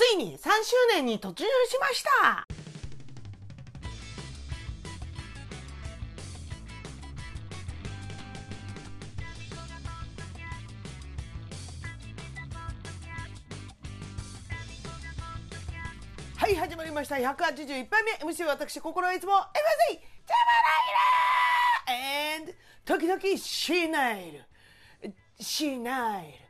ついに3周年に突入しました。はい始まりました。181杯目。MC 私心はいつも MC ジャマライラ and 時々シーナイル。シーナイル。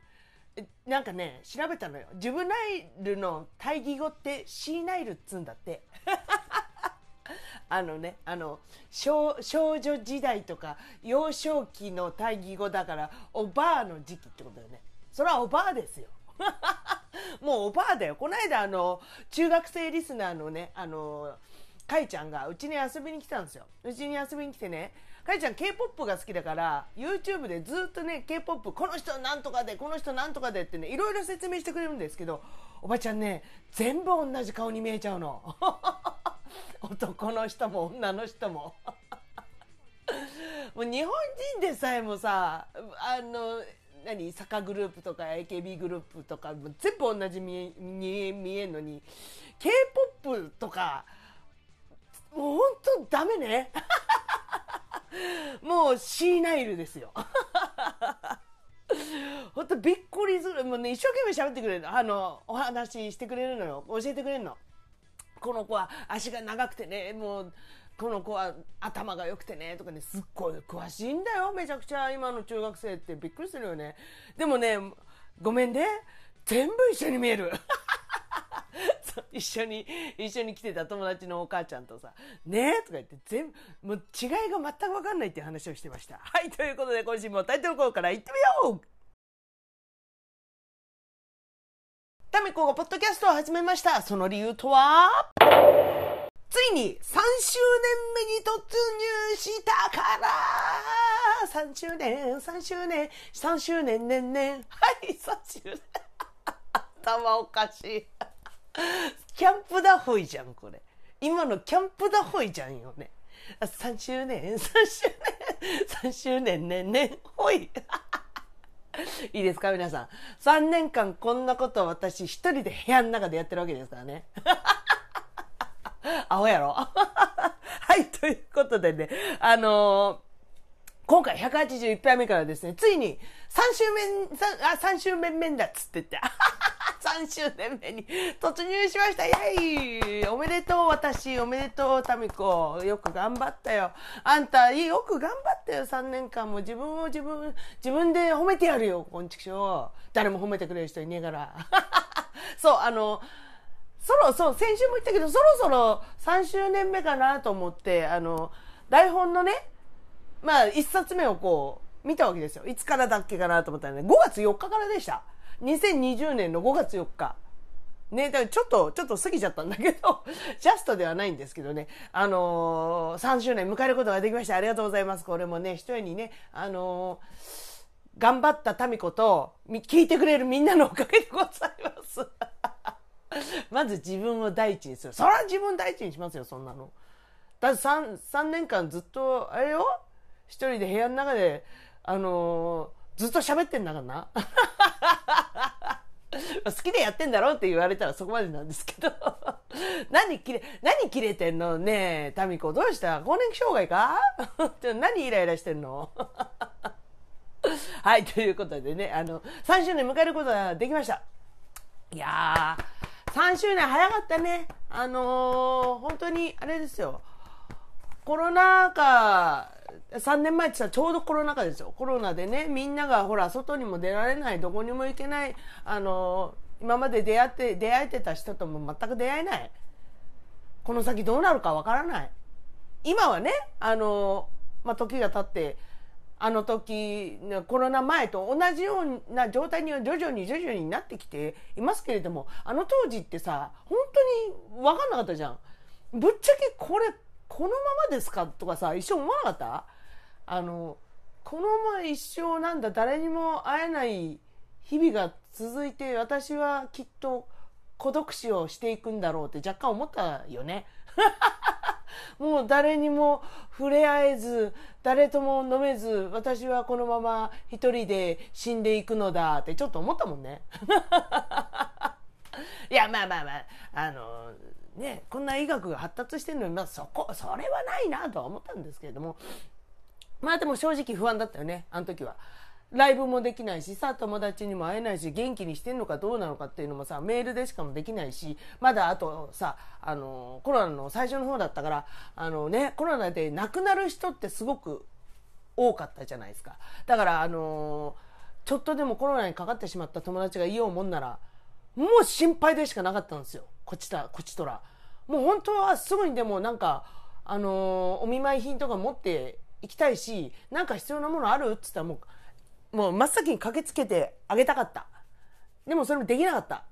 なんかね調べたのよ。ジュブナイルの対義語ってシーナイルっつんだって。あのねあの少少女時代とか幼少期の対義語だからおばあの時期ってことだよね。それはおばあですよ。もうおばあだよ。この間あの中学生リスナーのねあのかいちゃんがうちに遊びに来たんですよ。うちに遊びに来てねかいちゃん k p o p が好きだから YouTube でずっとね k p o p この人なんとかでこの人なんとかでってねいろいろ説明してくれるんですけどおばちゃんね全部同じ顔に見えちゃうの。男の人も女の人も。もう日本人でさえもさあの何坂グループとか AKB グループとか全部同じ見え見え見えんのに k p o p とかもう本当ダメね。もうシーナイルですよ。本当びっくりする。もうね一生懸命喋ってくれるの。あのお話してくれるのよ。教えてくれるの。この子は足が長くてねもうこの子は頭が良くてねとかねすっごい詳しいんだよ。めちゃくちゃ今の中学生ってびっくりするよね。でもねごめんね。全部一緒に見える。一緒に一緒に来てた友達のお母ちゃんとさ「ねえとか言って全部もう違いが全く分かんないって話をしてました。はいということで今週もタイトルコールからいってみよう。タミコがポッドキャストを始めました。その理由とは？ついに3周年目に突入したから。3周年3周年3周年ねんねん。はい3周年。頭おかしい。キャンプダホイじゃんこれ。今のキャンプダホイじゃんよね。3周年。3周年。3周年ね。んね。んほい。いいですか皆さん。3年間こんなことを私一人で部屋の中でやってるわけですからね。アホやろ。はい、ということでね、あのー今回181回目からですね、ついに3周目、3, あ3周目目だっつって言って、3周年目に突入しましたイェイおめでとう私、おめでとうタミコ。よく頑張ったよ。あんた、よく頑張ったよ、3年間も。自分を自分、自分で褒めてやるよ、こんちくしょう。誰も褒めてくれる人いねえから。そう、あの、そろそう先週も言ったけどそろそろ3周年目かなと思ってあの台本のねまあ1冊目をこう見たわけですよいつからだっけかなと思ったらね5月4日からでした2020年の5月4日ね、だからちょっと、ちょっと過ぎちゃったんだけど、ジャストではないんですけどね、あのー、3周年迎えることができました。ありがとうございます。これもね、一重にね、あのー、頑張った民子と、聞いてくれるみんなのおかげでございます。まず自分を第一にする。それは自分第一にしますよ、そんなの。だって 3, 3年間ずっと、あれよ？一人で部屋の中で、あのー、ずっと喋ってんだからな。好きでやってんだろって言われたらそこまでなんですけど。何切れ、何切れてんのねえ、タミコどうした？更年期障害か？何イライラしてんの？はい、ということでね、あの、3周年迎えることができました。いやー、3周年早かったね。あのー、本当に、あれですよ。コロナ禍、3年前ってさ、ちょうどコロナ禍ですよ。コロナでね、みんながほら、外にも出られない、どこにも行けない、あの、今まで出会って、出会えてた人とも全く出会えない。この先どうなるかわからない。今はね、あの、まあ、時が経って、あの時コロナ前と同じような状態には徐々に徐々になってきていますけれどもあの当時ってさ本当に分かんなかったじゃん。ぶっちゃけこれこのままですか？とかさ一生思わなかった？あのこのまま一生なんだ誰にも会えない日々が続いて私はきっと孤独死をしていくんだろうって若干思ったよね。もう誰にも触れ合えず誰とも飲めず私はこのまま一人で死んでいくのだってちょっと思ったもんね。いや、まあまあまあ、あの、ね、こんな医学が発達してるのに、まあそこ、それはないなとは思ったんですけれども、まあでも正直不安だったよね、あの時は。ライブもできないしさ、友達にも会えないし、元気にしてんのかどうなのかっていうのもさ、メールでしかもできないし、まだあとさ、あの、コロナの最初の方だったから、あのね、コロナで亡くなる人ってすごく多かったじゃないですか。だから、あの、ちょっとでもコロナにかかってしまった友達がいようもんなら、もう心配でしかなかったんですよ。こっちだ、こっちとら。もう本当はすぐにでもなんか、あのお見舞い品とか持って行きたいし、なんか必要なものあるって言ったらもう、もう真っ先に駆けつけてあげたかった。でもそれもできなかった。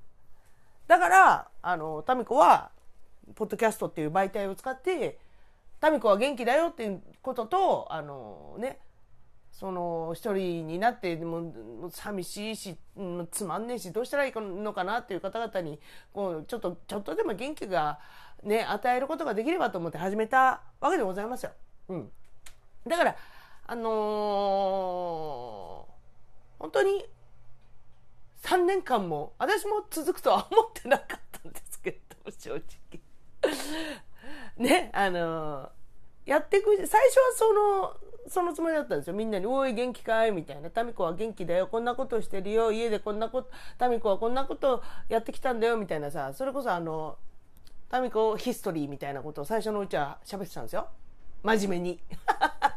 だから、あの、タミコは、ポッドキャストっていう媒体を使って、タミコは元気だよっていうことと、あのね、その一人になっても寂しいし、つまんねえしどうしたらいいのかなっていう方々にこうちょっとちょっとでも元気がね与えることができればと思って始めたわけでございますよ。うん、だからあのー本当に3年間も私も続くとは 思ってなかったんですけど正直。ねあのやっていく最初はそのそのつもりだったんですよ。みんなに「おい元気かい?」みたいな「民子は元気だよ。こんなことしてるよ。家でこんなこと民子はこんなことやってきたんだよ」みたいなさそれこそあの民子ヒストリーみたいなことを最初のうちは喋ってたんですよ。真面目に。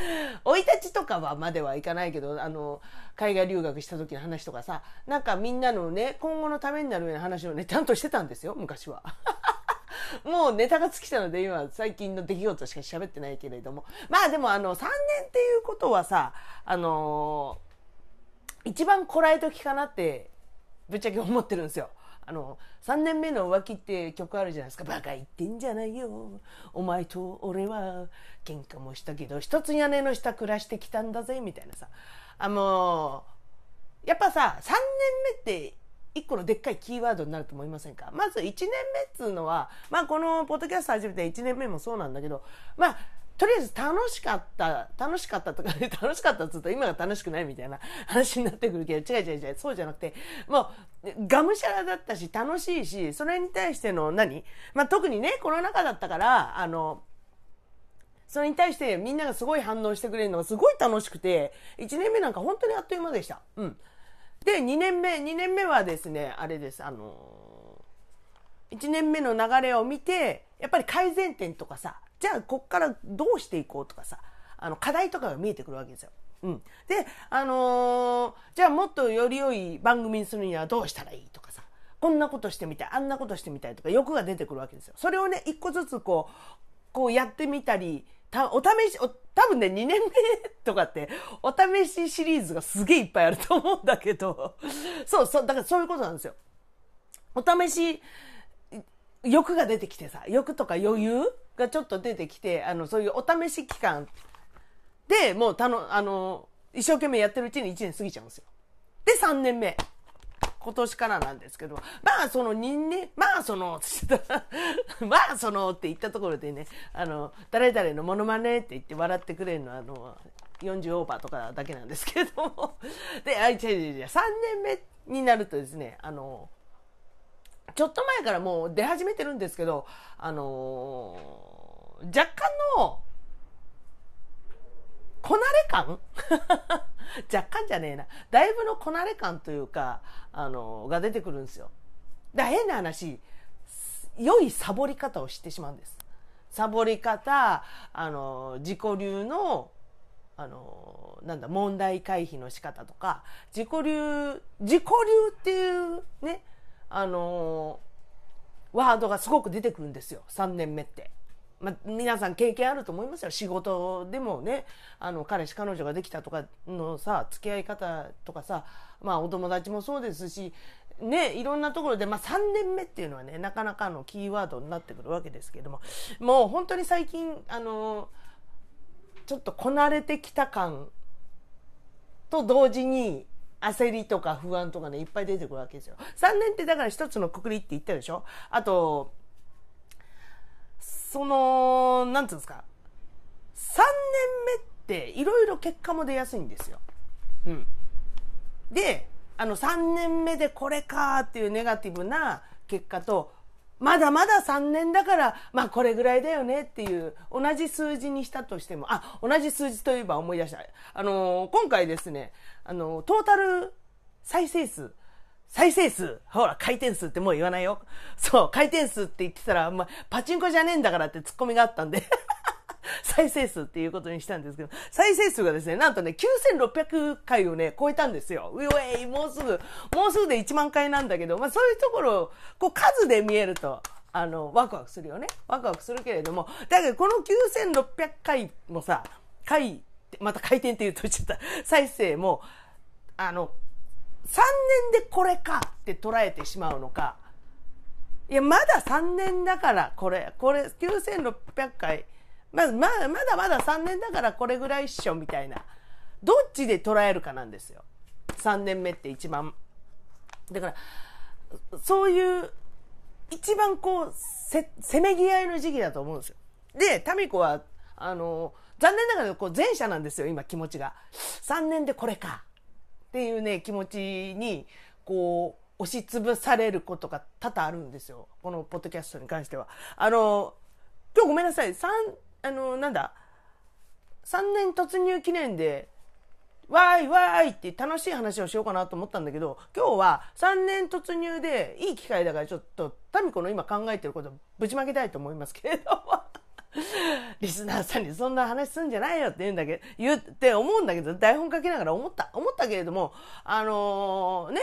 生い立ちとかはまではいかないけど、あの、海外留学した時の話とかさ、なんかみんなのね、今後のためになるような話をね、ちゃんとしてたんですよ、昔は。もうネタが尽きたので今最近の出来事しか喋ってないけれども。まあでもあの3年っていうことはさ、あのー、一番こらえ時かなってぶっちゃけ思ってるんですよ。あの、3年目の浮気って曲あるじゃないですか。バカ言ってんじゃないよ。お前と俺は喧嘩もしたけど、一つ屋根の下暮らしてきたんだぜ、みたいなさ。あのやっぱさ、3年目って一個のでっかいキーワードになると思いませんか？まず1年目っつうのは、まあこのポッドキャスト始めて1年目もそうなんだけど、まあとりあえず楽しかった、楽しかったとかね、楽しかったっつうと今が楽しくないみたいな 話になってくるけど、違う違う違う、そうじゃなくて、もう、がむしゃらだったし、楽しいし、それに対しての何？まあ、特にね、コロナ禍だったから、あの、それに対してみんながすごい反応してくれるのがすごい楽しくて、1年目なんか本当にあっという間でした。うん。で、2年目、2年目はですね、あれです、あの1年目の流れを見て、やっぱり改善点とかさ、じゃあこっからどうしていこうとかさあの課題とかが見えてくるわけですよ。うん、で、あのー、じゃあもっとより良い番組にするにはどうしたらいいとかさこんなことしてみたいあんなことしてみたいとか欲が出てくるわけですよ。それをね一個ずつこうこうやってみたりたお試しお多分ね2年目とかってお試しシリーズがすげえいっぱいあると思うんだけどそうそうだからそういうことなんですよ。お試し欲が出てきてさ欲とか余裕がちょっと出てきて、あの、そういうお試し期間で、もうたの、あの、一生懸命やってるうちに1年過ぎちゃうんですよ。で、3年目。今年からなんですけど、まあその人間、まあその、まあそのって言ったところでね、あの、誰々のモノマネって言って笑ってくれるのは、あの、40オーバーとかだけなんですけれども、で、あ、違う違う違う、3年目になるとですね、あの、ちょっと前からもう出始めてるんですけど、あの若干の、こなれ感？若干じゃねえな。だいぶのこなれ感というか、あの、が出てくるんですよ。だ変な話、良いサボり方を知ってしまうんです。サボり方、あの、自己流の、あの、なんだ、問題回避の仕方とか、自己流、自己流っていうね、あの、ワードがすごく出てくるんですよ。3年目って。まあ、皆さん経験あると思いますよ仕事でもねあの彼氏彼女ができたとかのさ付き合い方とかさ、まあ、お友達もそうですしね、いろんなところで、まあ、3年目っていうのはねなかなかのキーワードになってくるわけですけどももう本当に最近あのちょっとこなれてきた感と同時に焦りとか不安とかねいっぱい出てくるわけですよ。3年ってだから一つのくくりって言ったでしょ？あとその、なんていうんですか、3年目っていろいろ結果も出やすいんですよ。うん。で、あの3年目でこれかっていうネガティブな結果とまだまだ3年だから、まあこれぐらいだよねっていう、同じ数字にしたとしても、あ、同じ数字といえば思い出した。あのー、今回ですね、あの、トータル再生数、再生数、ほら、回転数ってもう言わないよ。そう、回転数って言ってたら、まあ、パチンコじゃねえんだからってツッコミがあったんで 再生数っていうことにしたんですけど、再生数がですね、なんとね、9600回をね、超えたんですよ。うえい、もうすぐ、もうすぐで1万回なんだけど、まあそういうところ、こう数で見えると、あの、ワクワクするよね。ワクワクするけれども、だけどこの9600回もさ、回、また回転って言うと言っちゃった、再生も、あの、3年でこれかって捉えてしまうのか、いや、まだ3年だからこれ、これ9600回、ままだまだまだ3年だからこれぐらいっしょみたいな。どっちで捉えるかなんですよ。3年目って一番。だから、そういう一番こう、せ、せめぎ合いの時期だと思うんですよ。で、タミコは、あの、残念ながらこう前者なんですよ、今気持ちが。3年でこれか。っていうね、気持ちに、こう、押しつぶされることが多々あるんですよ。このポッドキャストに関しては。あの、今日ごめんなさい。三、あの、なんだ。3年突入記念で、わーいわーいって楽しい話をしようかなと思ったんだけど、今日は3年突入でいい機会だからちょっと、タミコの今考えてることぶちまけたいと思いますけれども。リスナーさんにそんな話すんじゃないよって言うんだけど、言って思うんだけど、台本書きながら思った、思ったけれども、あのー、ね、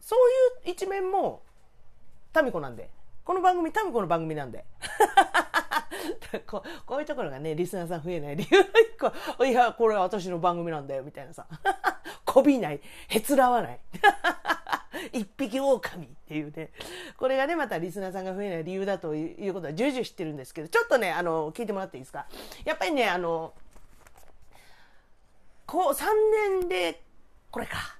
そういう一面も、タミコなんで。この番組、タミコの番組なんで。ここういうところがね、リスナーさん増えない理由 個。いや、これは私の番組なんだよ、みたいなさ。こびない。へつらわない。一匹狼っていうね。これがね、またリスナーさんが増えない理由だということは重々知ってるんですけど、ちょっとね、あの、聞いてもらっていいですか？やっぱりね、あの、こう、3年で、これか。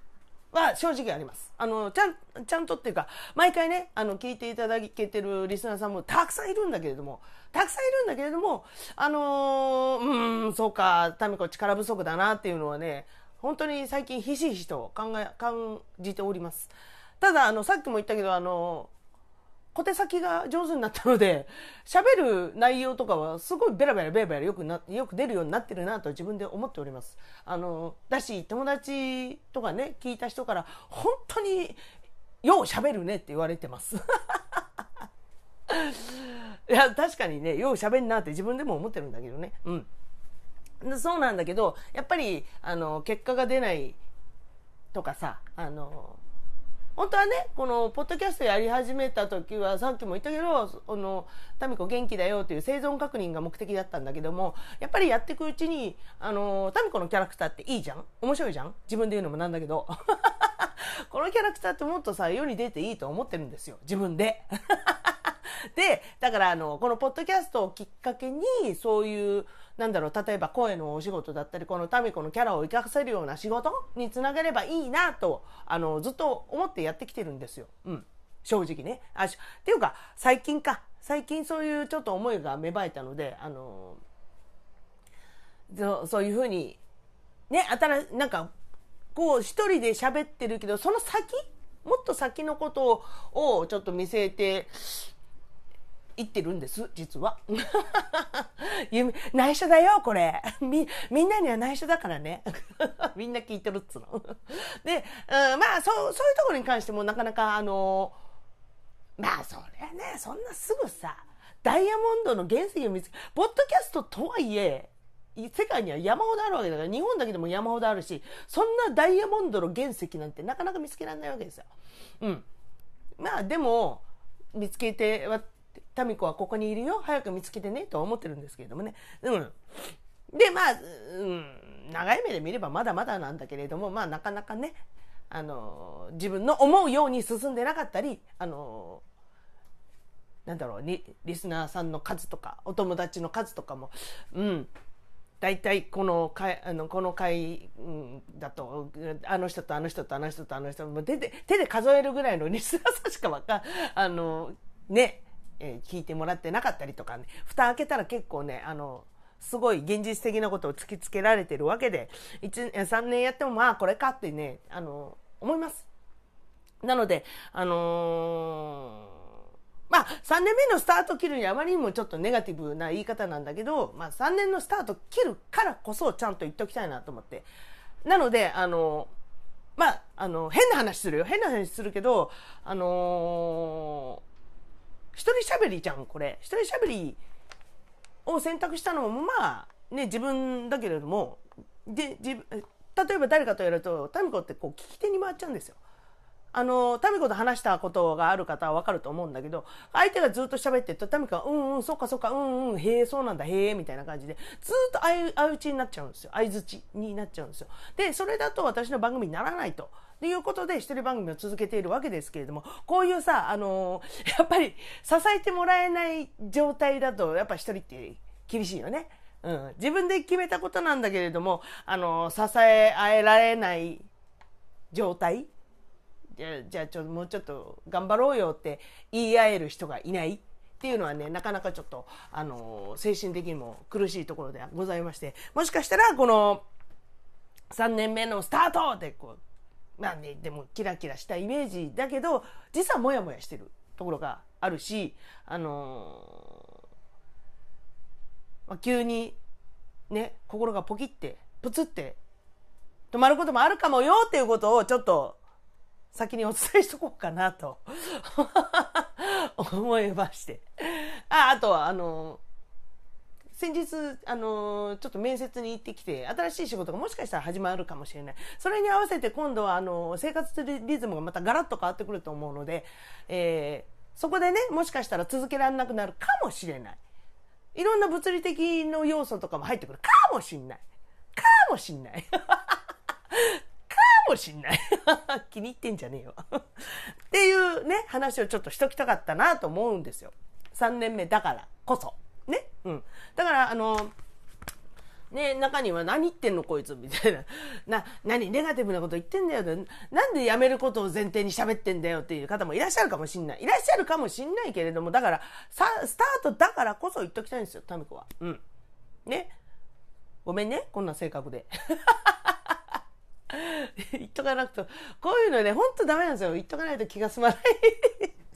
は正直あります。あの、ちゃん、ちゃんとっていうか、毎回ね、あの、聞いていただけてるリスナーさんもたくさんいるんだけれども、たくさんいるんだけれども、あのー、うん、そうか、タミコ力不足だなっていうのはね、本当に最近ひしひしと考え、感じております。ただ、あの、さっきも言ったけど、あの、小手先が上手になったので、喋る内容とかはすごいベラベラベラベラよくな、よく出るようになってるなと自分で思っております。あの、だし、友達とかね、聞いた人から、本当によう喋るねって言われてます。いや、確かにね、よう喋んなって自分でも思ってるんだけどね。うん。そうなんだけど、やっぱり、あの、結果が出ないとかさ、あの、本当はね、この、ポッドキャストやり始めた時は、さっきも言ったけど、あの、タミコ元気だよという生存確認が目的だったんだけども、やっぱりやっていくうちに、あの、タミコのキャラクターっていいじゃん？面白いじゃん？自分で言うのもなんだけど。このキャラクターってもっとさ、世に出ていいと思ってるんですよ。自分で。で、だからあの、このポッドキャストをきっかけに、そういう、なんだろう、例えば声のお仕事だったり、このタミコのキャラを生かせるような仕事につなげればいいなと、あの、ずっと思ってやってきてるんですよ。うん。正直ね。あ、っていうか、最近か。最近そういうちょっと思いが芽生えたので、あの、そういうふうに、ね、新なんか、こう一人で喋ってるけど、その先？もっと先のことをちょっと見据えて、言ってるんです、実は。内緒だよ、これ。み、みんなには内緒だからね。みんな聞いてるっつうの。で、うん、まあ、そう、そういうところに関してもなかなか、あの、まあ、そりゃね、そんなすぐさ、ダイヤモンドの原石を見つけ、ポッドキャストとはいえ、世界には山ほどあるわけだから、日本だけでも山ほどあるし、そんなダイヤモンドの原石なんてなかなか見つけられないわけですよ。うん。まあ、でも、見つけて、タミコはここにいるよ早く見つけてねとは思ってるんですけれどもね。うん。で、まあ、うん、長い目で見ればまだまだなんだけれども、まあなかなかね、あの、自分の思うように進んでなかったり、あの、なんだろう、リスナーさんの数とか、お友達の数とかも、うん、大体この会、あの、この会、だと、あの人とあの人とあの人とあの人、も手で、手で数えるぐらいのリスナーさんしかわか、あの、ね、えー、聞いてもらってなかったりとかね、蓋開けたら結構ね、あの、すごい現実的なことを突きつけられてるわけで、1、3年やってもまあこれかってね、あの、思います。なので、あのーまあ、3年目のスタート切るにあまりにもちょっとネガティブな言い方なんだけど、まあ、3年のスタート切るからこそちゃんと言っておきたいなと思って。なので、あの、まあ、あの、変な話するよ。変な話するけど、あのー、一人喋りじゃん、これ。一人喋りを選択したのも、まあ、ね、自分だけれども、で、自分、例えば誰かとやると、タミコってこう聞き手に回っちゃうんですよ。あの、タミコと話したことがある方はわかると思うんだけど、相手がずっと喋ってると、タミコは、うんうん、そっかそっか、うんうん、へえ、そうなんだ、へえ、みたいな感じで、ずっと相打ちになっちゃうんですよ。相づちになっちゃうんですよ。で、それだと私の番組にならないと。ということで、一人番組を続けているわけですけれども、こういうさ、あの やっぱり支えてもらえない状態だと、やっぱ一人って厳しいよね。うん。自分で決めたことなんだけれども、あの支え合えられない状態じゃじゃあちょもうちょっと頑張ろうよって言い合える人がいないっていうのはねなかなかちょっとあの精神的にも苦しいところではございましてもしかしたらこの3年目のスタートでこうまあねでもキラキラしたイメージだけど実はモヤモヤしてるところがあるしあのまあ、急にね心がポキってプツって止まることもあるかもよっていうことをちょっと先にお伝えしとこうかなと 思いまして。あ、あとは、あの、先日、あの、ちょっと面接に行ってきて、新しい仕事がもしかしたら始まるかもしれない。それに合わせて今度は、あの、生活リズムがまたガラッと変わってくると思うので、えー、そこでね、もしかしたら続けられなくなるかもしれない。いろんな物理的の要素とかも入ってくるかもしんない。かもしんない。かもしんない。気に入ってんじゃねえよ。っていうね、話をちょっとしときたかったなと思うんですよ。3年目だからこそ。うん。だから、あの、ね、中には何言ってんのこいつみたいな。な、何ネガティブなこと言ってんだよ。なんで辞めることを前提に喋ってんだよっていう方もいらっしゃるかもしんない。いらっしゃるかもしんないけれども、だから、さ、スタートだからこそ言っときたいんですよ、タミコは。うん。ね。ごめんね、こんな性格で。言っとかなくと、こういうのね、ほんとダメなんですよ。言っとかないと気が済まない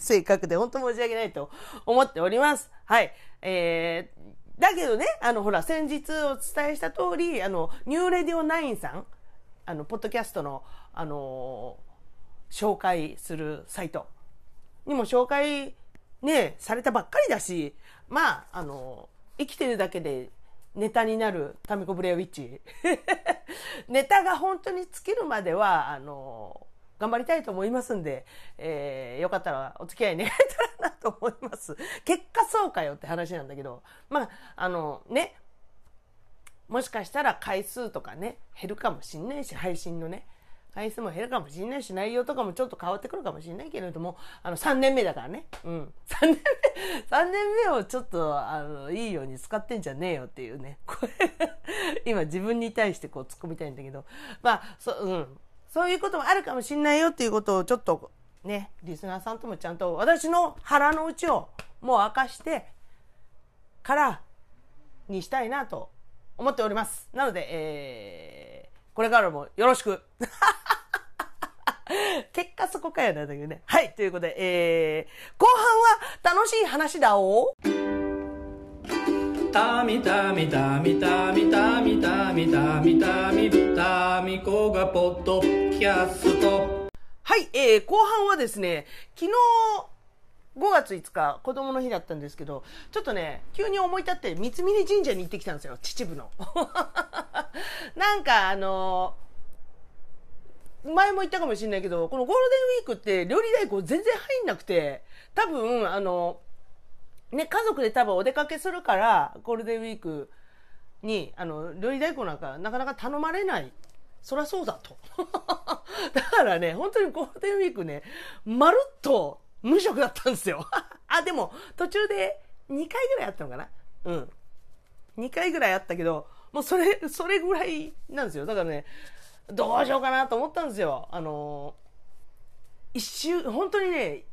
性格で、ほんと申し訳ないと思っております。はい。えー、だけどね、あの、ほら、先日お伝えした通り、あの、ニューレディオ9さん、あの、ポッドキャストの、あのー、紹介するサイトにも紹介ね、されたばっかりだし、まあ、あの生きてるだけでネタになるタミコブレアウィッチ。ネタが本当に尽きるまでは、あの、頑張りたいと思いますんで、えー、よかったらお付き合い願えたらなと思います。結果そうかよって話なんだけど、まあ、あの、ね、もしかしたら回数とかね、減るかもしんないし、配信のね。回数も減るかもしれないし、内容とかもちょっと変わってくるかもしれないけれども、あの、3年目だからね。うん。3年目、3年目をちょっと、あの、いいように使ってんじゃねえよっていうね。これ今自分に対してこう突っ込みたいんだけど、まあ、そ、うん。そういうこともあるかもしれないよっていうことをちょっと、ね、リスナーさんともちゃんと私の腹の内をもう明かしてからにしたいなと思っております。なので、えー、これからもよろしく。結果そこかよなんだけどね。はい、ということで、えー、後半は楽しい話だおたみたみたみたみたみたみたみたみたみこがポッドキャスト。はい、えー、後半はですね、昨日、5月5日、子供の日だったんですけど、ちょっとね、急に思い立って三峯神社に行ってきたんですよ、秩父の。なんかあのー前も言ったかもしれないけど、このゴールデンウィークって料理代行全然入んなくて、多分、あの、ね、家族で多分お出かけするから、ゴールデンウィークに、あの、料理代行なんかなかなか頼まれない。そりゃそうだと。だからね、本当にゴールデンウィークね、まるっと無職だったんですよ。あ、でも、途中で2回ぐらいあったのかなうん。2回ぐらいあったけど、もうそれ、それぐらいなんですよ。だからね、どうしようかなと思ったんですよ。あの、一週、本当にね、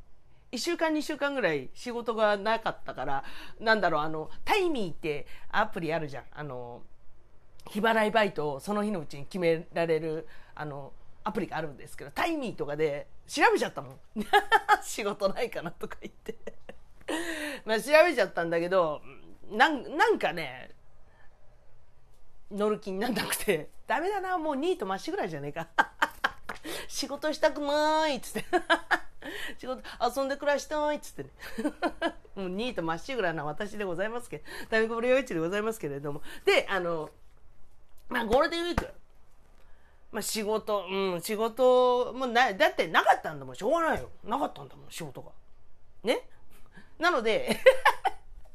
1週間2週間ぐらい仕事がなかったから、なんだろう、あの、タイミーってアプリあるじゃん。あの、日払いバイトをその日のうちに決められる、あの、アプリがあるんですけど、タイミーとかで調べちゃったもん。仕事ないかなとか言って まあ調べちゃったんだけど、なんなんかね、乗る気になんなくて、ダメだな、もうニートまっしぐらいじゃねえか。仕事したくないっつって。仕事、遊んで暮らしたいっつってね。もうニートまっしぐらな私でございますけど、タイムコブリ陽一でございますけれども。で、あの、まあゴールデンウィーク。まあ仕事、うん、仕事もな、だってなかったんだもん、しょうがないよ。なかったんだもん、仕事が。ね？なので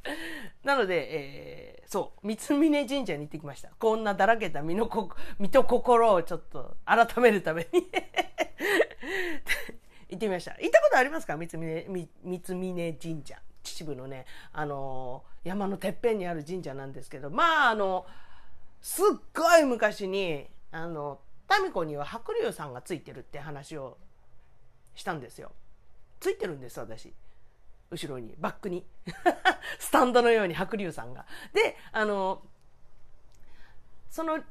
なので、えー、そう、三峯神社に行ってきました。こんなだらけた身のこ、身と心をちょっと改めるために行ってみました。行ったことありますか？三峯、三峯神社。秩父のね、あのー、山のてっぺんにある神社なんですけど、まあ、あの、すっごい昔に、あの、民子には白龍さんがついてるって話をしたんですよ。ついてるんです、私。後ろに、バックに。スタンドのように白龍さんが。で、あの、その龍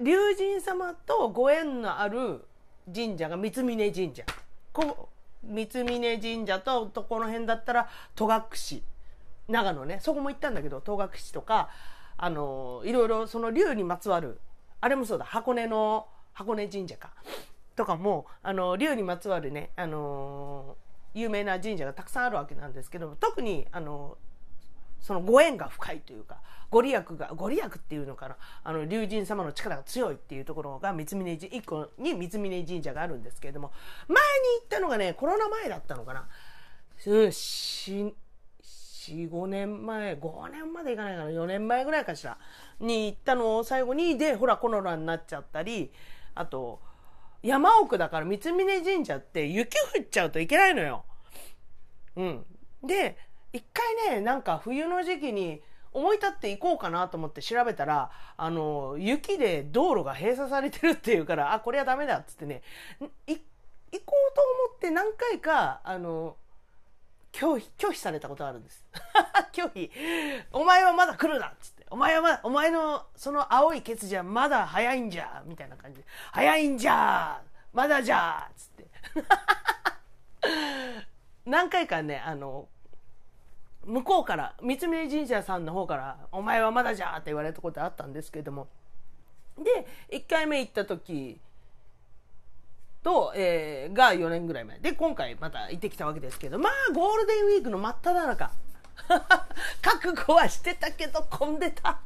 龍神様とご縁のある神社が三峯神社。こ三峯神社と、とこの辺だったら戸隠。長野ね、そこも行ったんだけど、戸隠とか、あの、いろいろその竜にまつわる、あれもそうだ、箱根の、箱根神社か。とかも、あの、龍にまつわるね、あの有名な神社がたくさんあるわけなんですけども特にあのそのご縁が深いというかご利益がご利益っていうのかなあの龍神様の力が強いっていうところが三峯神一個に三峯神社があるんですけれども前に行ったのがねコロナ前だったのかな、うん、45年前5年までいかないかな4年前ぐらいかしらに行ったのを最後にでほらコロナになっちゃったりあと山奥だから三峯神社って雪降っちゃうといけないのよ。うん。で、一回ね、なんか冬の時期に思い立って行こうかなと思って調べたら、あの、雪で道路が閉鎖されてるっていうから、あ、これはダメだっつってね、行こうと思って何回か、あの、拒否、拒否されたことあるんです。拒否。お前はまだ来るなっつって。お前はまだ、お前のその青いケツじゃまだ早いんじゃみたいな感じで。早いんじゃまだじゃっつって。何回かね、あの、向こうから、三峯神社さんの方から、お前はまだじゃって言われたことあったんですけども。で、1回目行った時と、えー、が4年ぐらい前。で、今回また行ってきたわけですけど、まあ、ゴールデンウィークの真っ只中。覚悟はしてたけど混んでた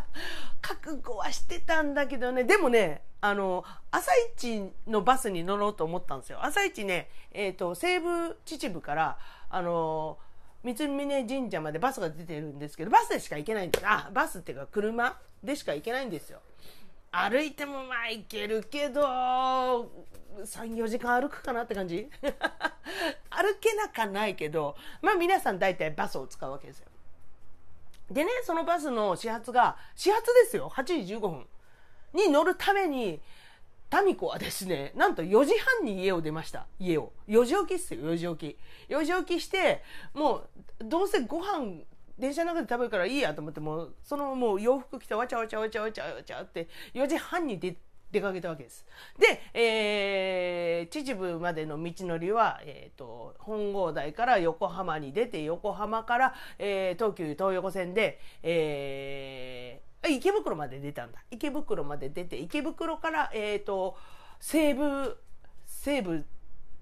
覚悟はしてたんだけどねでもねあの朝一のバスに乗ろうと思ったんですよ朝一ね、えーと、西武秩父からあの三峯神社までバスが出てるんですけどバスでしか行けないんです。あバスっていうか車でしか行けないんですよ。歩いてもまあ行けるけど34時間歩くかなって感じ？歩けなかないけどまあ皆さん大体バスを使うわけですよ。でねそのバスの始発が始発ですよ。8時15分。に乗るために民子はですねなんと4時半に家を出ました。家を。4時起きっすよ4時起き。4時起きしてもうどうせご飯電車の中で食べるからいいやと思ってもうそのもう洋服着てわちゃわちゃわちゃわちゃわちゃって4時半に出出かけたわけです。で、えー、秩父までの道のりは、えーと、本郷台から横浜に出て横浜から、えー、東急東横線で、えー、池袋まで出たんだ。池袋まで出て池袋から、えーと西武西武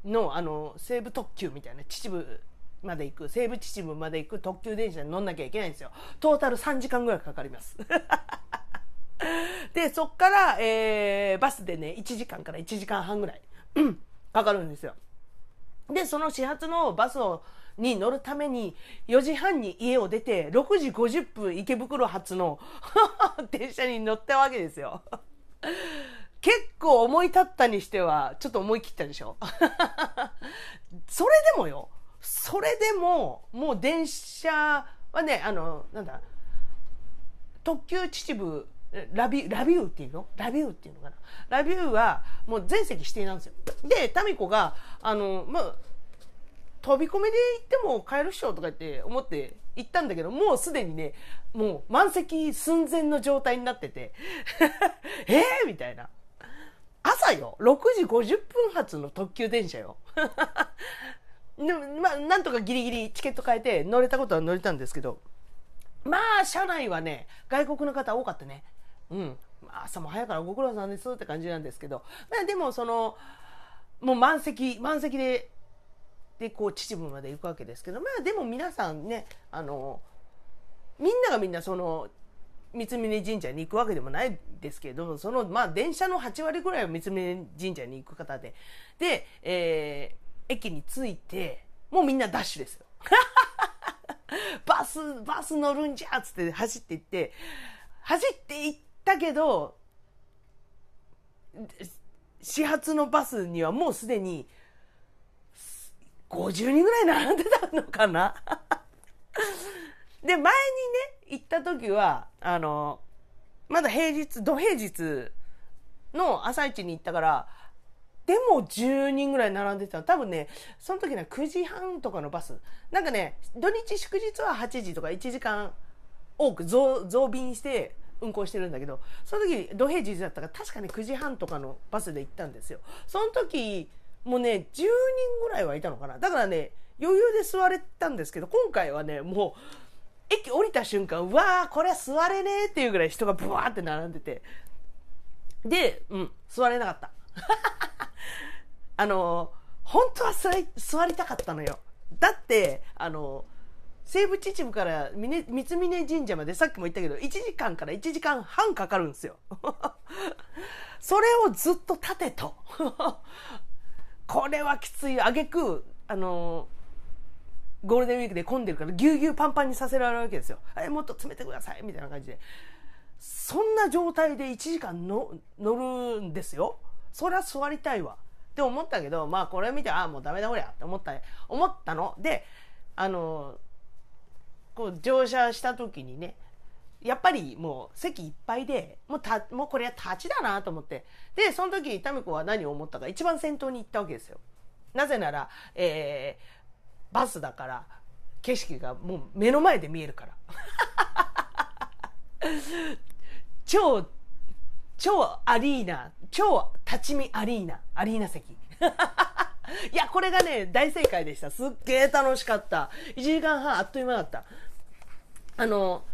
のあの西武特急みたいな秩父まで行く西武秩父まで行く特急電車に乗んなきゃいけないんですよ。トータル3時間ぐらいかかります。でそっから、えー、バスでね1時間から1時間半ぐらいかかるんですよ。でその始発のバスをに乗るために4時半に家を出て6時50分池袋発の 電車に乗ったわけですよ。結構思い立ったにしてはちょっと思い切ったでしょ。それでもよ。それでも、もう電車はね、あの、なんだ、特急秩父、ラビラビューっていうの？ラビューっていうのかな？ラビューはもう全席指定なんですよ。で、民子が、あの、まあ、飛び込みで行っても帰るっしょとか言って思って行ったんだけど、もうすでにね、もう満席寸前の状態になってて、えーみたいな。朝よ、6時50分発の特急電車よ。でも、まあ、なんとかギリギリチケット変えて乗れたことは乗れたんですけど、まあ、車内はね、外国の方多かったね。うん。朝も早からご苦労さんですって感じなんですけど、まあ、でもその、もう満席、満席で、で、こう、秩父まで行くわけですけど、まあでも皆さんね、あの、みんながみんなその、三峯神社に行くわけでもないですけど、その、まあ電車の8割ぐらいは三峯神社に行く方で、で、えー、駅に着いて、もうみんなダッシュですよ。バス、バス乗るんじゃっつって走っていって、走っていったけど、始発のバスにはもうすでに50人ぐらい並んでたのかな？で、前にね、行った時は、あの、まだ平日、土平日の朝一に行ったから、でも10人ぐらい並んでた多分ね、その時ね、9時半とかのバス。なんかね、土日祝日は8時とか1時間多く増増便して運行してるんだけど、その時、土平日だったから確かに9時半とかのバスで行ったんですよ。その時、もうね、10人ぐらいはいたのかな。だからね、余裕で座れたんですけど、今回はね、もう、駅降りた瞬間、うわー、これは座れねえっていうぐらい人がブワーって並んでて。で、うん、座れなかった。あの、本当は座り座りたかったのよ。だって、あの、西武秩父から三峯神社までさっきも言ったけど、1時間から1時間半かかるんですよ。それをずっと立てと。これはきつい。あげく、あのゴールデンウィークで混んでるからぎゅうぎゅうパンパンにさせられるわけですよ。え、もっと詰めてくださいみたいな感じで。そんな状態で1時間の乗るんですよ。そりゃ座りたいわ。って思ったけど、まあこれ見て、ああ、もうダメだこりゃって思った、思ったの。で、あのこう乗車した時にね、やっぱりもう席いっぱいで、もうた、もうこれは立ちだなと思って。で、その時、タミコは何を思ったか、一番先頭に行ったわけですよ。なぜなら、えー、バスだから、景色がもう目の前で見えるから。超、超アリーナ、超立ち見アリーナ、アリーナ席。いや、これがね、大正解でした。すっげえ楽しかった。1時間半あっという間だった。あの、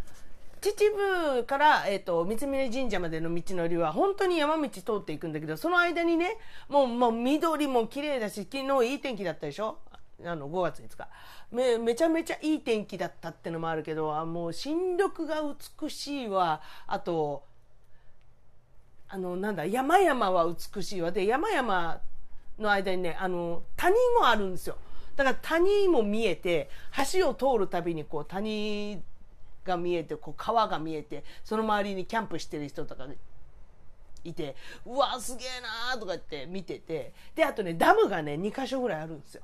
秩父から、えっ、ー、と、三峯神社までの道のりは、本当に山道通っていくんだけど、その間にね、もう、もう緑も綺麗だし、昨日いい天気だったでしょ？あの、5月5日。め、めちゃめちゃいい天気だったってのもあるけど、あもう新緑が美しいわ。あと、あの、なんだ、山々は美しいわ。で、山々の間にね、あの、谷もあるんですよ。だから谷も見えて、橋を通るたびにこう谷が見えて、こう川が見えて、その周りにキャンプしてる人とかいて、うわ、すげえなーとか言って見てて、で、あとね、ダムがね、2箇所ぐらいあるんですよ。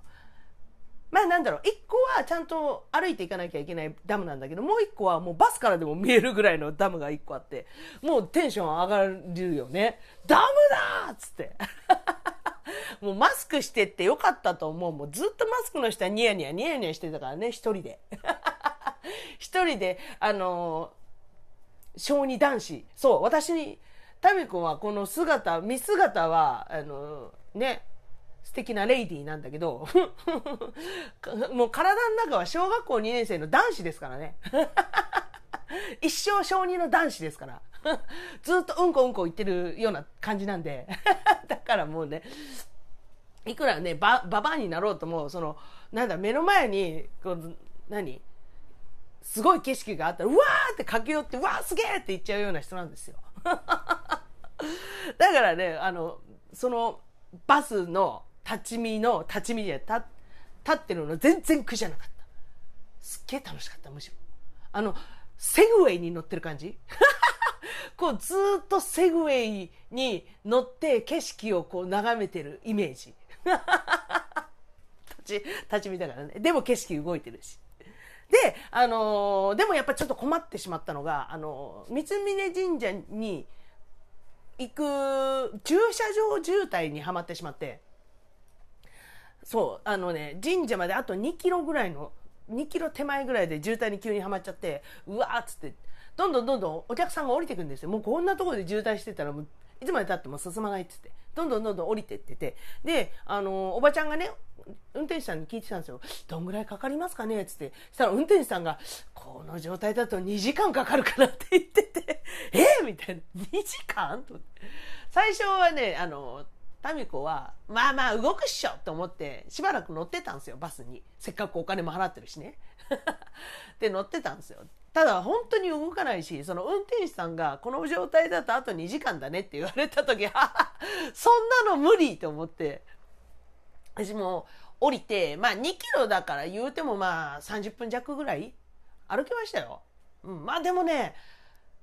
まあなんだろう、1個はちゃんと歩いていかなきゃいけないダムなんだけど、もう1個はもうバスからでも見えるぐらいのダムが1個あって、もうテンション上がるよね。ダムだっつって。もうマスクしてってよかったと思う。もうずっとマスクの下ニヤニヤニヤニヤしてたからね、一人で。一人で、あのー、小児男子。そう、私に、タミコはこの姿、見姿は、あのー、ね、素敵なレイディーなんだけど、もう体の中は小学校2年生の男子ですからね。一生小児の男子ですから。ずっとうんこうんこ言ってるような感じなんで。だからもうね、いくらね、ば、ばばになろうとも、その、なんだ、目の前に、こう、何？すごい景色があったら、うわーって駆け寄って、うわーすげーって言っちゃうような人なんですよ。だからね、あの、その、バスの立ち見の、立ち見で立立ってるの全然苦じゃなかった。すっげえ楽しかった、むしろ。あの、セグウェイに乗ってる感じ？こうずっとセグウェイに乗って景色をこう眺めてるイメージ。立ち、立ち見だからね。でも景色動いてるし。で、あのー、でもやっぱちょっと困ってしまったのが、あのー、三峯神社に行く駐車場渋滞にはまってしまって、そう、あのね、神社まであと2キロぐらいの、2キロ手前ぐらいで渋滞に急にはまっちゃって、うわーっつって、どんどんどんどんお客さんが降りてくんですよ。もうこんなところで渋滞してたら、いつまでたっても進まないっつってどんどんどんどん降りてっててであのおばちゃんがね運転手さんに聞いてたんですよ。どんぐらいかかりますかね？つって。したら運転手さんが、この状態だと2時間かかるかなって言ってて、え？ー、みたいな。2時間？と最初はね、あの、タミコは、まあまあ動くっしょと思って、しばらく乗ってたんですよ、バスに。せっかくお金も払ってるしね。で、乗ってたんですよ。ただ、本当に動かないし、その運転手さんが、この状態だとあと2時間だねって言われた時、は そんなの無理と思って、私も降りて、まあ2キロだから言うてもまあ30分弱ぐらい歩きましたよ。うん、まあでもね、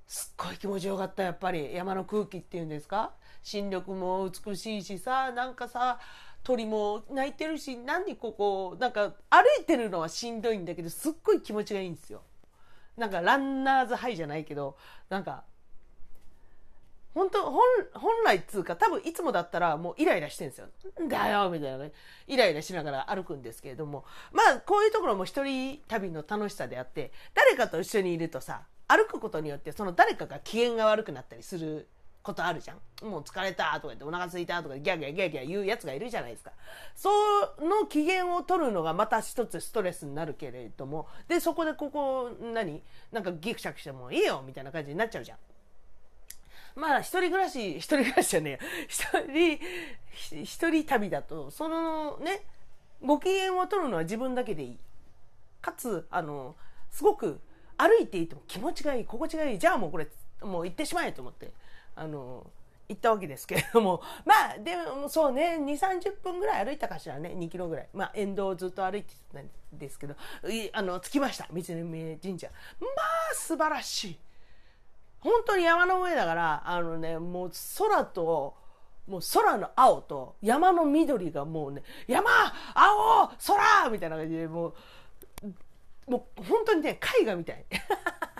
すっごい気持ちよかった、やっぱり。山の空気っていうんですか？新緑も美しいしさ、なんかさ、鳥も鳴いてるし、何ここ、なんか歩いてるのはしんどいんだけど、すっごい気持ちがいいんですよ。なんかランナーズハイじゃないけど、なんか本当本、本来っつうか、多分いつもだったらもうイライラしてるんですよ。だよみたいなね。イライラしながら歩くんですけれども。まあ、こういうところも一人旅の楽しさであって、誰かと一緒にいるとさ、歩くことによってその誰かが機嫌が悪くなったりすることあるじゃん。もう疲れたとか言ってお腹空いたとかギャギャギャギャ言うやつがいるじゃないですか。その機嫌を取るのがまた一つストレスになるけれども、で、そこでここ、何？なんかギクシャクしてもいいよみたいな感じになっちゃうじゃん。まあ、一人暮らし、一人暮らしじゃねえ一人、一人旅だと、そのね、ご機嫌を取るのは自分だけでいい。かつ、あの、すごく歩いていても気持ちがいい、心地がいい。じゃあもうこれ、もう行ってしまえと思って、あの、行ったわけですけれども、まあ、でもそうね、2、30分ぐらい歩いたかしらね、2キロぐらい。まあ、沿道をずっと歩いてたんですけど、あの、着きました、三峯神社。まあ、素晴らしい。本当に山の上だから、あのね、もう空と、もう空の青と山の緑がもうね、山青空みたいな感じで、もう、もう本当にね、絵画みたい。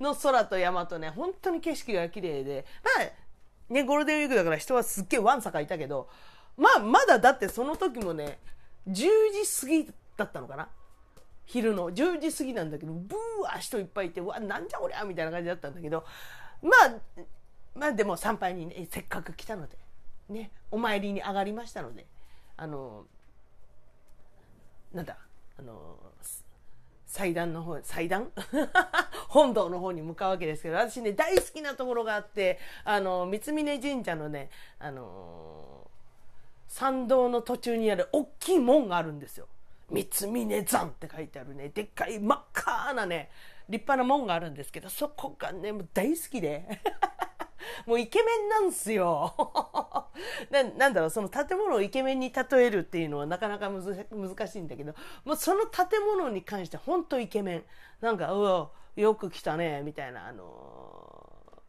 の空と山とね、本当に景色が綺麗で、まあ、ね、ゴールデンウィークだから人はすっげえわんさかいたけど、まあ、まだだってその時もね、10時過ぎだったのかな。昼の10時過ぎなんだけど、ブーわ人いっぱいいて、うわ、なんじゃこりゃみたいな感じだったんだけど、まあ、まあでも参拝にね、せっかく来たので、ね、お参りに上がりましたので、あの、なんだ、あの、祭壇の方、祭壇 本堂の方に向かうわけですけど、私ね、大好きなところがあって、あの、三峯神社のね、あの、参道の途中にある大きい門があるんですよ。三峯山って書いてあるね、でっかい真っ赤なね、立派な門があるんですけど、そこがね、もう大好きで。もうイケメンなんすよ な。なんだろう、その建物をイケメンに例えるっていうのはなかなか難しいんだけど、もうその建物に関して本当イケメン。なんか、うわ、よく来たね、みたいな、あの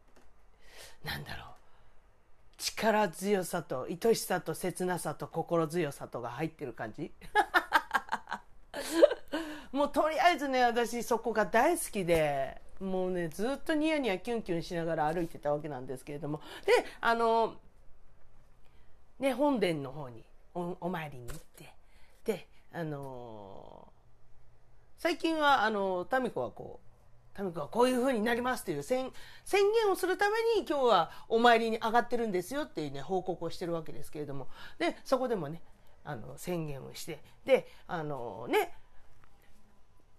ー、なんだろう。力強さと愛しさと切なさと心強さとが入ってる感じ もうとりあえずね、私そこが大好きで、もうね、ずっとニヤニヤキュンキュンしながら歩いてたわけなんですけれども。で、あの、ね、本殿の方におお参りに行って、で、あの最近は、あの、民子はこう、民子はこういう風になりますという宣宣言をするために今日はお参りに上がってるんですよっていうね、報告をしてるわけですけれども。で、そこでもね、あの、宣言をして、で、あのね、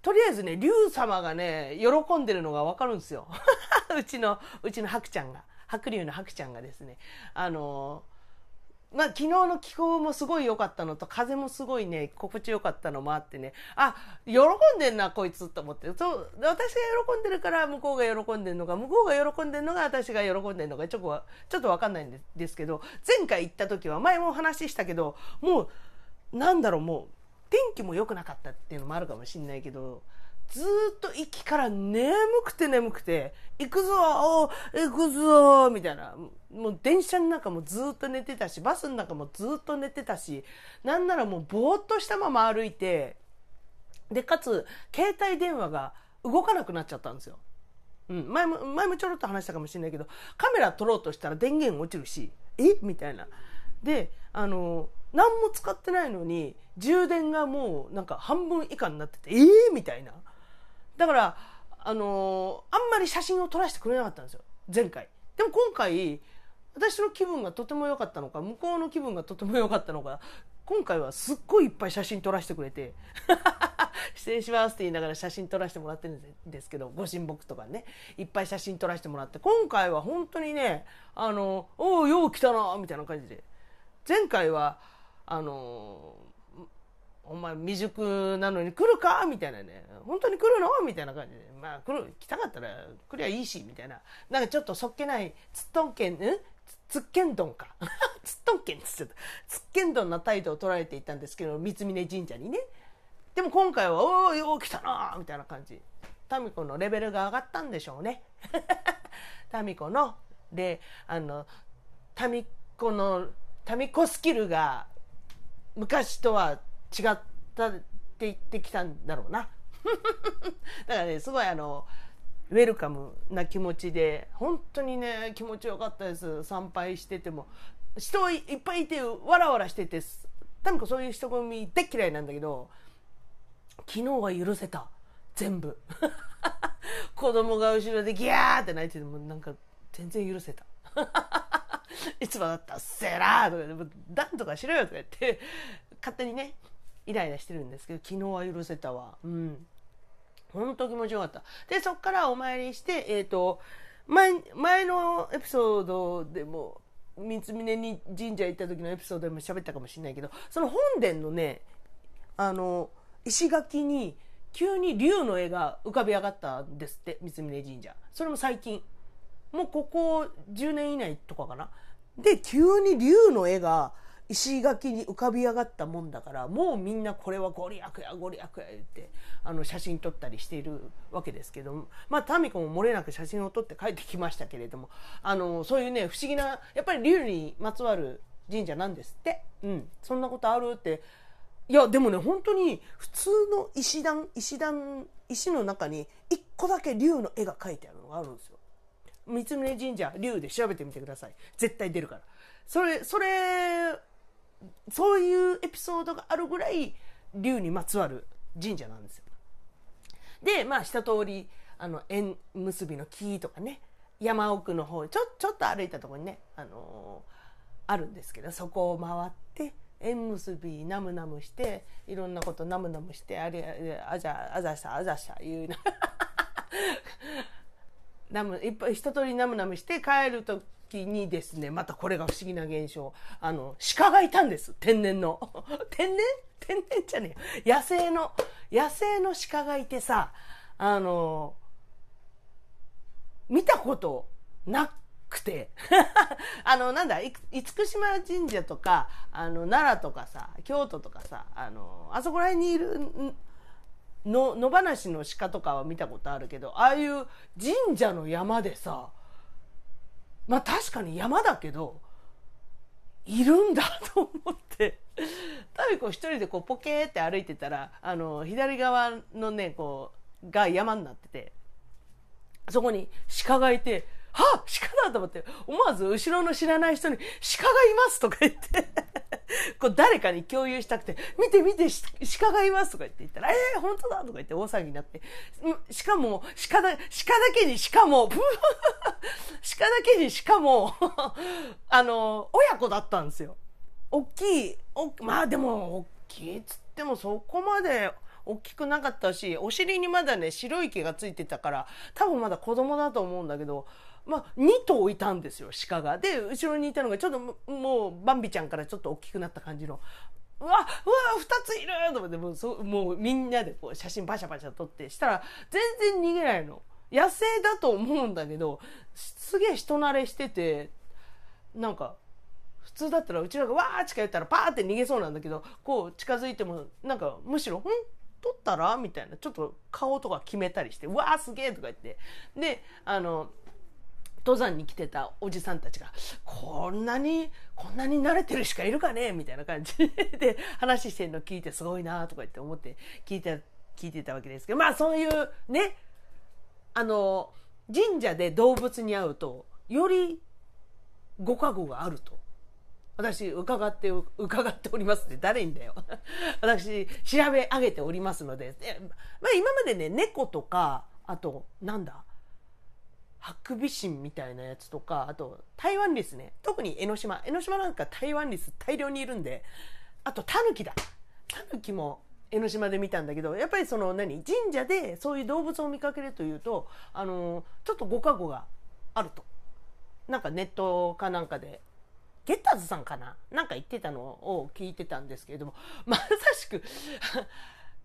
とりあえずね、竜様がね、喜んでるのがわかるんですよ。うちの、うちの白ちゃんが、白竜の白ちゃんがですね、あのまあ、昨日の気候もすごい良かったのと、風もすごいね、心地よかったのもあってね、あ、喜んでんな、こいつと思って。そう、私が喜んでるから向こうが喜んでるのか、向こうが喜んでるのが私が喜んでるのか、ちょっと、ちょっとわかんないんですけど、前回行った時は、前もお話ししたけど、もう、なんだろう、もう、天気も良くなかったっていうのもあるかもしんないけど、ずっと息から眠くて眠くて、行くぞお行くぞみたいな。もう電車の中もずっと寝てたし、バスの中もずっと寝てたし、なんならもうぼーっとしたまま歩いて、で、かつ、携帯電話が動かなくなっちゃったんですよ。うん、前も、前もちょろっと話したかもしれないけど、カメラ撮ろうとしたら電源落ちるし、え？みたいな。で、あの、何も使ってないのに、充電がもうなんか半分以下になってて、ええー、みたいな。だから、あのー、あんまり写真を撮らせてくれなかったんですよ。前回。でも今回、私の気分がとても良かったのか向こうの気分がとても良かったのか今回はすっごいいっぱい写真撮らせてくれて 失礼しますって言いながら写真撮らせてもらってるんですけどご神木とかねいっぱい写真撮らせてもらって今回は本当にねあのおおよう来たなみたいな感じで前回はあのお前未熟なのに来るか？みたいなね。本当に来るの？みたいな感じで。まあ来る来たかったら来りゃいいしみたいな。なんかちょっとそっけないつっとんけんん？つっけんどんか。つっとんけんっつっちゃった。つっけんどんな態度を取られていたんですけど三峯神社にね。でも今回は「おおよう来たな」みたいな感じ。民子のレベルが上がったんでしょうね。民子のであの民子の民子スキルが昔とは違ったって言ってきたんだろうな。だからねすごいあのウェルカムな気持ちで本当にね気持ちよかったです。参拝してても。人いっぱいいてわらわらしてて民子そういう人混みで嫌いなんだけど昨日は許せた。全部。子供が後ろでギャーって泣いててもなんか全然許せた。いつもだったら「せら!」とかで「なんとかしろよ」とか言って勝手にねイライラしてるんですけど昨日は許せたわ。うん。本当気持ちよかった。でそっからお参りしてえっ、ー、と前前のエピソードでも三峯に神社行った時のエピソードでも喋ったかもしれないけどその本殿のねあの石垣に急に竜の絵が浮かび上がったんですって三峯神社。それも最近。もうここ10年以内とかかな。で急に竜の絵が石垣に浮かび上がったもんだからもうみんなこれはご利益やご利益や言ってあの写真撮ったりしているわけですけどもまあ民子も漏れなく写真を撮って帰ってきましたけれどもあのそういうね不思議なやっぱり竜にまつわる神社なんですって、うん、そんなことあるって。いやでもね本当に普通の石段石段石の中に1個だけ竜の絵が描いてあるのがあるんですよ。三峯神社竜で調べてみてください。絶対出るから。それそれそういうエピソードがあるぐらい竜にまつわる神社なんですよ。でまあ一通りあの縁結びの木とかね山奥の方ちょちょっと歩いたところにね、あのー、あるんですけどそこを回って縁結びナムナムしていろんなことナムナムしてあれあじゃあざしたあざした言うな。ナムいっぱい一通りナムナムして帰る時にですねまたこれが不思議な現象。あの鹿がいたんです天然の。天然？天然じゃねえ。野生の野生の鹿がいてさあの見たことなくて。あのなんだ厳島神社とかあの奈良とかさ京都とかさあのあそこら辺にいるの野放しの鹿とかは見たことあるけどああいう神社の山でさまあ確かに山だけどいるんだと思って。多分こう一人でこうポケーって歩いてたらあの左側のねこうが山になっててそこに鹿がいてはあ鹿だと思って思わず後ろの知らない人に鹿がいますとか言って。こう誰かに共有したくて見て見て鹿がいますとか言って言ったらえー、本当だとか言って大騒ぎになって。しかも鹿だ鹿だけにしかも。鹿だけにしかも。あの親子だったんですよ。大きいおまあでも大きいっつってもそこまで大きくなかったしお尻にまだね白い毛がついてたから多分まだ子供だと思うんだけどまあ、2頭いたんですよ鹿が。で後ろにいたのがちょっともうバンビちゃんからちょっと大きくなった感じの。うわうわ2ついると思ってもうそもうみんなでこう写真バシャバシャ撮ってしたら全然逃げないの。野生だと思うんだけどすげえ人慣れしててなんか普通だったらうちらがわー近寄ったらパーって逃げそうなんだけどこう近づいてもなんかむしろ「ん？撮ったら?」みたいなちょっと顔とか決めたりして「うわーすげえ!」とか言ってであの登山に来てたおじさんたちが、こんなに、こんなに慣れてるしかいるかね？みたいな感じで話してるの聞いてすごいなとか言って思って聞いて、聞いてたわけですけど、まあそういうね、あの、神社で動物に会うと、よりご加護があると。私、伺って、伺っておりますって誰にだよ。私、調べ上げておりますので、まあ今までね、猫とか、あと、なんだ？ハクビシンみたいなやつとかあと台湾リスね。特に江ノ島。江ノ島なんか台湾リス大量にいるんであとタヌキだ。タヌキも江ノ島で見たんだけどやっぱりその何神社でそういう動物を見かけるというとあのちょっとご加護があると。なんかネットかなんかでゲッターズさんかな？なんか言ってたのを聞いてたんですけれどもまさしく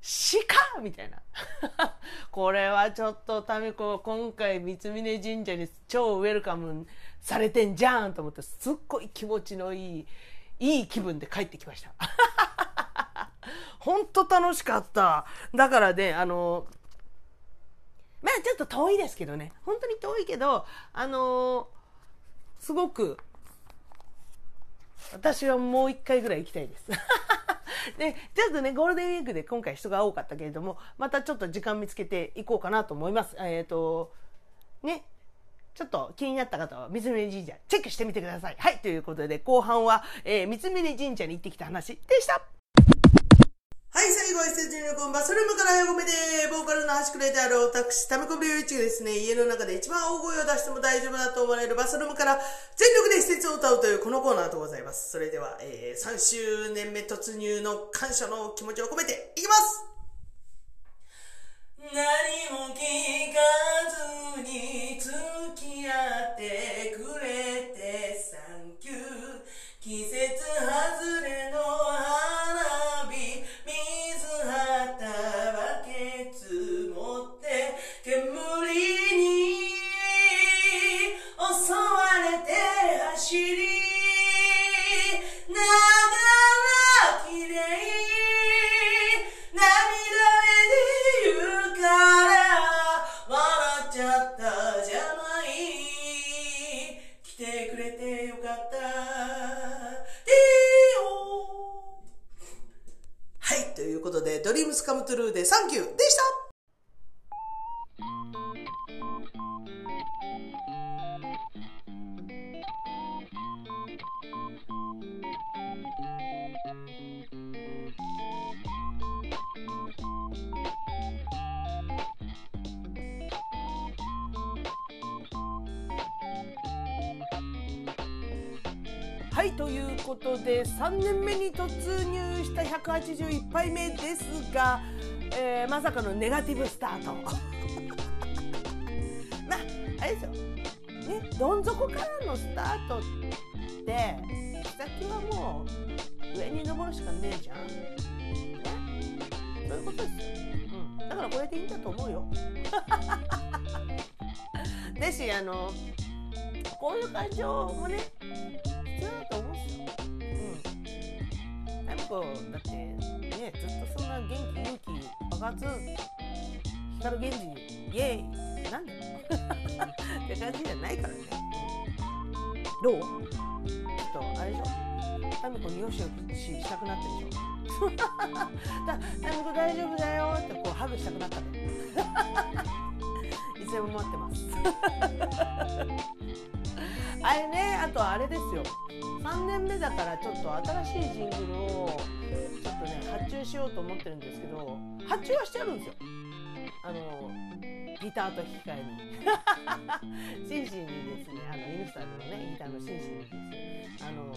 鹿みたいな。これはちょっと民子今回三峯神社に超ウェルカムされてんじゃんと思ってすっごい気持ちのいいいい気分で帰ってきました。本当楽しかった。だからねあのまあちょっと遠いですけどね。本当に遠いけどあのすごく私はもう一回ぐらい行きたいです で、ちょっとね、ゴールデンウィークで今回人が多かったけれども、またちょっと時間見つけていこうかなと思います。えっ、ー、と、ね、ちょっと気になった方は三峯神社チェックしてみてください。はい、ということで後半は、えー、三峯神社に行ってきた話でした。はい、最後は施設入魂バスルームから横目で、ボーカルの端くれである私、タメコビューチがですね、家の中で一番大声を出しても大丈夫だと思われるバスルームから全力で施設を歌うというこのコーナーでございます。それでは、えー、3周年目突入の感謝の気持ちを込めていきます何も聞かずに付き合ってくれてサンキュー季節外れのカ杯目ですが、えー、まさかのネガティブスタート。まああれですよ。ねどん底からのスタートって先はもう上に登るしかねえじゃん。ね。そういうことですよ、うん、だからこれでいいんだと思うよ。ですしあのこういう感情もねじじゃないからね。どう？ちょっとあれでしょ。タミコによしよししたくなってるでしょ。だ タミコ大丈夫だよってこうハグしたくなったね いつでも待ってます。あれねあとあれですよ。3年目だからちょっと新しいジングルをちょっとね発注しようと思ってるんですけど発注はしてあるんですよ。あのギターと引き換えにシンシンにですねあのイヌスタルのねギターのシンシンにですねあの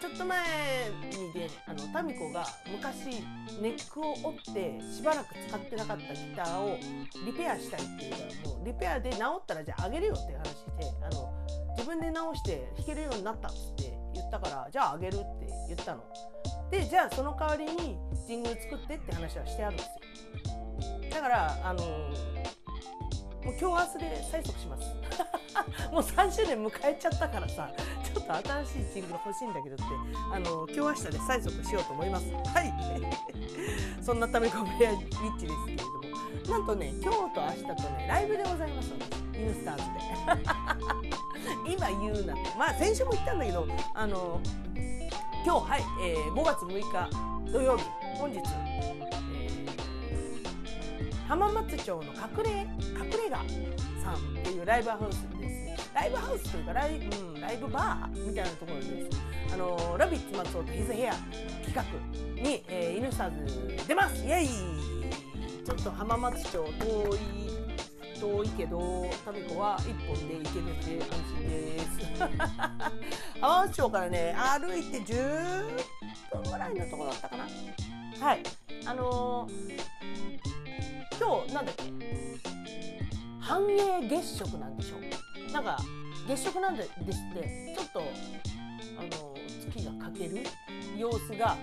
ちょっと前にであのタミコが昔ネックを折ってしばらく使ってなかったギターをリペアしたいっていうからもうリペアで直ったらじゃああげるよっていう話であの自分で直して弾けるようになったっつって言ったからじゃああげるって言ったのでじゃあその代わりにジングル作ってって話はしてあるんですよ。だからあのもう今日明日で催促します。もう3周年迎えちゃったからさちょっと新しいジングル欲しいんだけどってあの今日明日で催促しようと思います。はい。そんなためこ部屋ウィッチですけれども。なんとね今日と明日とねライブでございますニュースターズで。今言うなって。まあ先週も言ったんだけどあの今日はい、えー、5月6日土曜日本日、浜松町の隠れ隠れ家さんっていうライブハウスです。ライブハウスというかライ,、うん、ライブバーみたいなところです。あのラビッツ松尾とヒズヘア企画に、えー、イヌスターズ出ます。イエイ。ちょっと浜松町遠い遠いけどタミコは1本で行けるんで安心です。浜松町からね歩いて10分ぐらいのところだったかな。はい。あのー、今日なんだっけ繁栄月食なんでしょ。うなんか月食なんですって。ちょっとあの月が欠ける様子が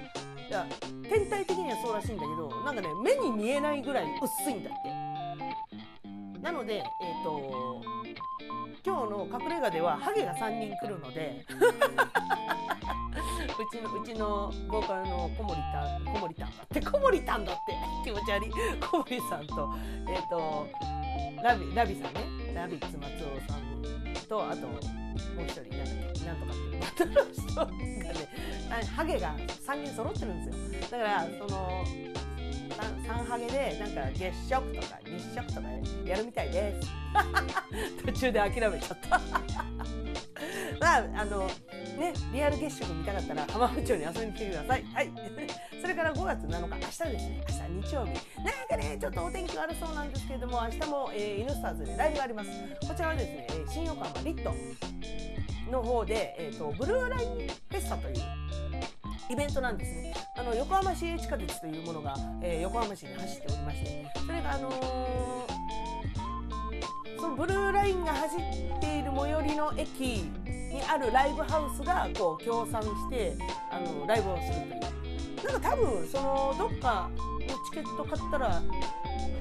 いや天体的にはそうらしいんだけどなんかね目に見えないぐらい薄いんだって。なのでえっ、ー、と今日の隠れ家ではハゲが3人来るのでうちのうちのボーカルの小森たん小森たんだって小森たんだって 気持ち悪い。小森さんとえっ、ー、とラビラビさんね。ラビッツ松尾さんとあともう一人なんだっけ。なんとかっていう。人がねハゲが3人揃ってるんですよ。だからその 3, ハゲでなんか月食とか日食とかやるみたいです。途中で諦めちゃった。まああのねリアル月食見たかったら浜松町に遊びに来てください。はい。それから5月7日明日ですね。明日日曜日。なんかねちょっとお天気悪そうなんですけれども明日も、えー、イヌスターズでライブがあります。こちらはですね新横浜リットの方で、えーと、ブルーラインフェスタというイベントなんです。ねあの横浜市営地下鉄というものが、えー、横浜市に走っておりましてそれがあのー、そのブルーラインが走っている最寄りの駅にあるライブハウスがこう協賛してあのライブをするという。なんか多分そのどっかのチケット買ったら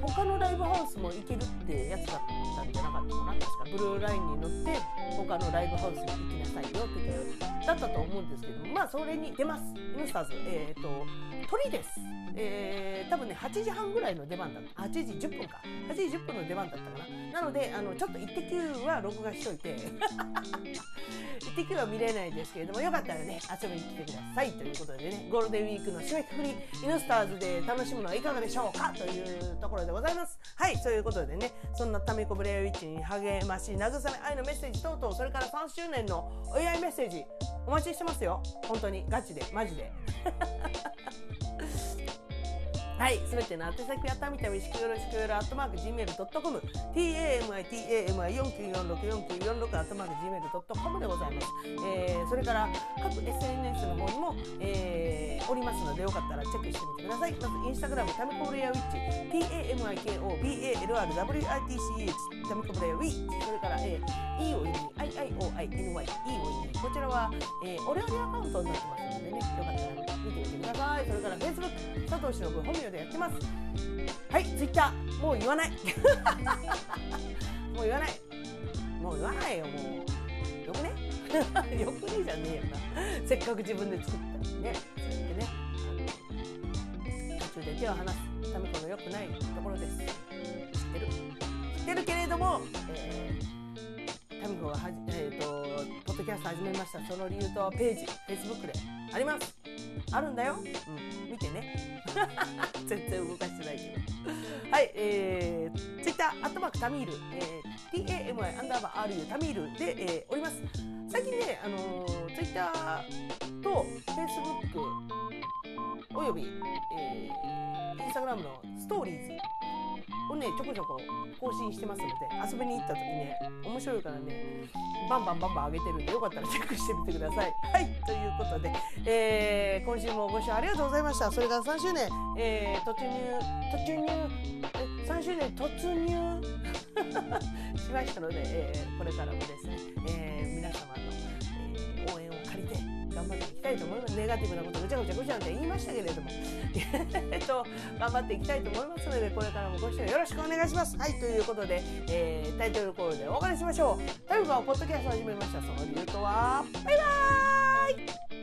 他のライブハウスも行けるってやつだった。んじゃなかったかな確か？ブルーラインに乗って他のライブハウスに行きなさいよってだったと思うんですけどまあそれに出ます「イヌスターズ」えっ、ー、と鳥です、えー、多分ね8時半ぐらいの出番だった。8時10分か。8時10分の出番だったかな。なのであのちょっと「イッテ Q!」は録画しといて「イッテ Q!」は見れないですけれどもよかったらね遊びに来てくださいということでねゴールデンウィークの締めくくり「イヌスターズ」で楽しむのはいかがでしょうかというところでございます。はいそういうことでねそんなタミコブレイウィッチに励まし慰め愛のメッセージ等々それから3周年のお祝いメッセージお待ちしてますよ。本当にガチで。マジで。はい、すべての宛先はたみたみしくよろしくよろアットマーク Gmail.com tamitamI49464946 アットマーク Gmail.com でございます、えー、それから各 SNS の方にも、えー、おりますのでよかったらチェックしてみてください。まずインスタグラムタミコブレイヤーウィッチ TAMIKOBALRWITCH タミコブレイヤーウィッチそれから、えー、E を意味 IIOINY E を意味こちらは、えー、お料理アカウントになってますのでねよかったら見てみてください。それから Facebook 藤忍本名でやってます。はいツイッターもう言わない。もう言わない。もう言わないよもう。よくね？よくねじゃねえよな。せっかく自分で作ったのにね。そうやってね。途中で手を離す。ためこの良くないところです。知ってる？知ってるけれども、えー、タミコがはじ、えーと、ポッドキャスト始めました。その理由とページ Facebook であります。あるんだよ、うん、見てね。全然動かしてないけど。はいえー、ツイッターアットマークタミール、えー、TAMI アンダーバー RU タミールで、えー、おります。最近ねあの、ツイッターとフェイスブックおよび、えー、インスタグラムのストーリーズをねちょこちょこ更新してますので遊びに行った時ね面白いからねバンバンバンバン上げてるんでよかったらチェックしてみてください。はいということで、えー、今週もご視聴ありがとうございましたそれから3周年、えー、突入突入え3周年突入？しましたので、えー、これからもですね、えー、皆様の、頑張っていきたいと思います。ネガティブなことぐちゃぐちゃぐちゃって言いましたけれども。えっと頑張っていきたいと思いますのでこれからもご視聴よろしくお願いします。はいということで、えー、タイトルコールでお別れしましょう。というかポッドキャスト始めました。その理由とはバイバーイ！